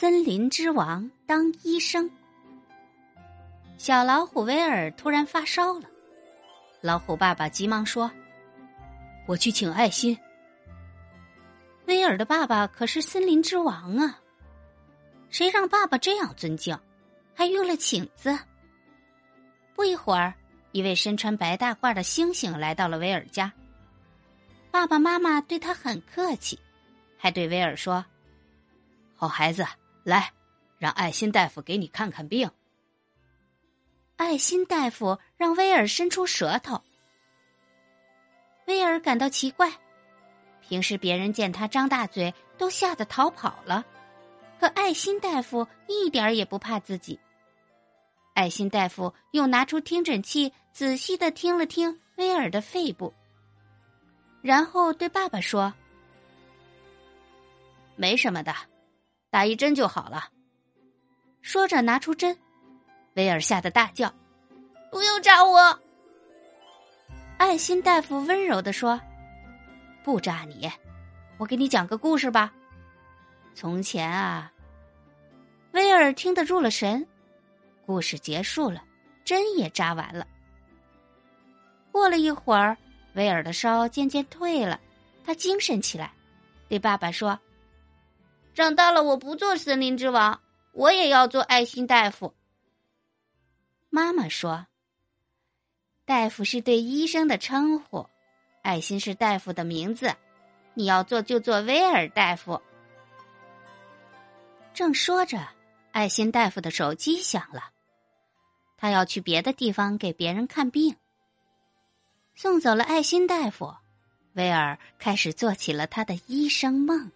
森林之王当医生。小老虎威尔突然发烧了，老虎爸爸急忙说：“我去请爱心。”威尔的爸爸可是森林之王啊，谁让爸爸这样尊敬，还用了请字？不一会儿，一位身穿白大褂的猩猩来到了威尔家。爸爸妈妈对他很客气，还对威尔说：“好孩子。”来，让爱心大夫给你看看病。爱心大夫让威尔伸出舌头。威尔感到奇怪，平时别人见他张大嘴都吓得逃跑了，可爱心大夫一点也不怕自己。爱心大夫又拿出听诊器，仔细的听了听威尔的肺部，然后对爸爸说：“没什么的。”打一针就好了。说着，拿出针，威尔吓得大叫：“不要扎我！”爱心大夫温柔的说：“不扎你，我给你讲个故事吧。从前啊，威尔听得入了神。故事结束了，针也扎完了。过了一会儿，威尔的烧渐渐退了，他精神起来，对爸爸说。长大了，我不做森林之王，我也要做爱心大夫。妈妈说：“大夫是对医生的称呼，爱心是大夫的名字，你要做就做威尔大夫。”正说着，爱心大夫的手机响了，他要去别的地方给别人看病。送走了爱心大夫，威尔开始做起了他的医生梦。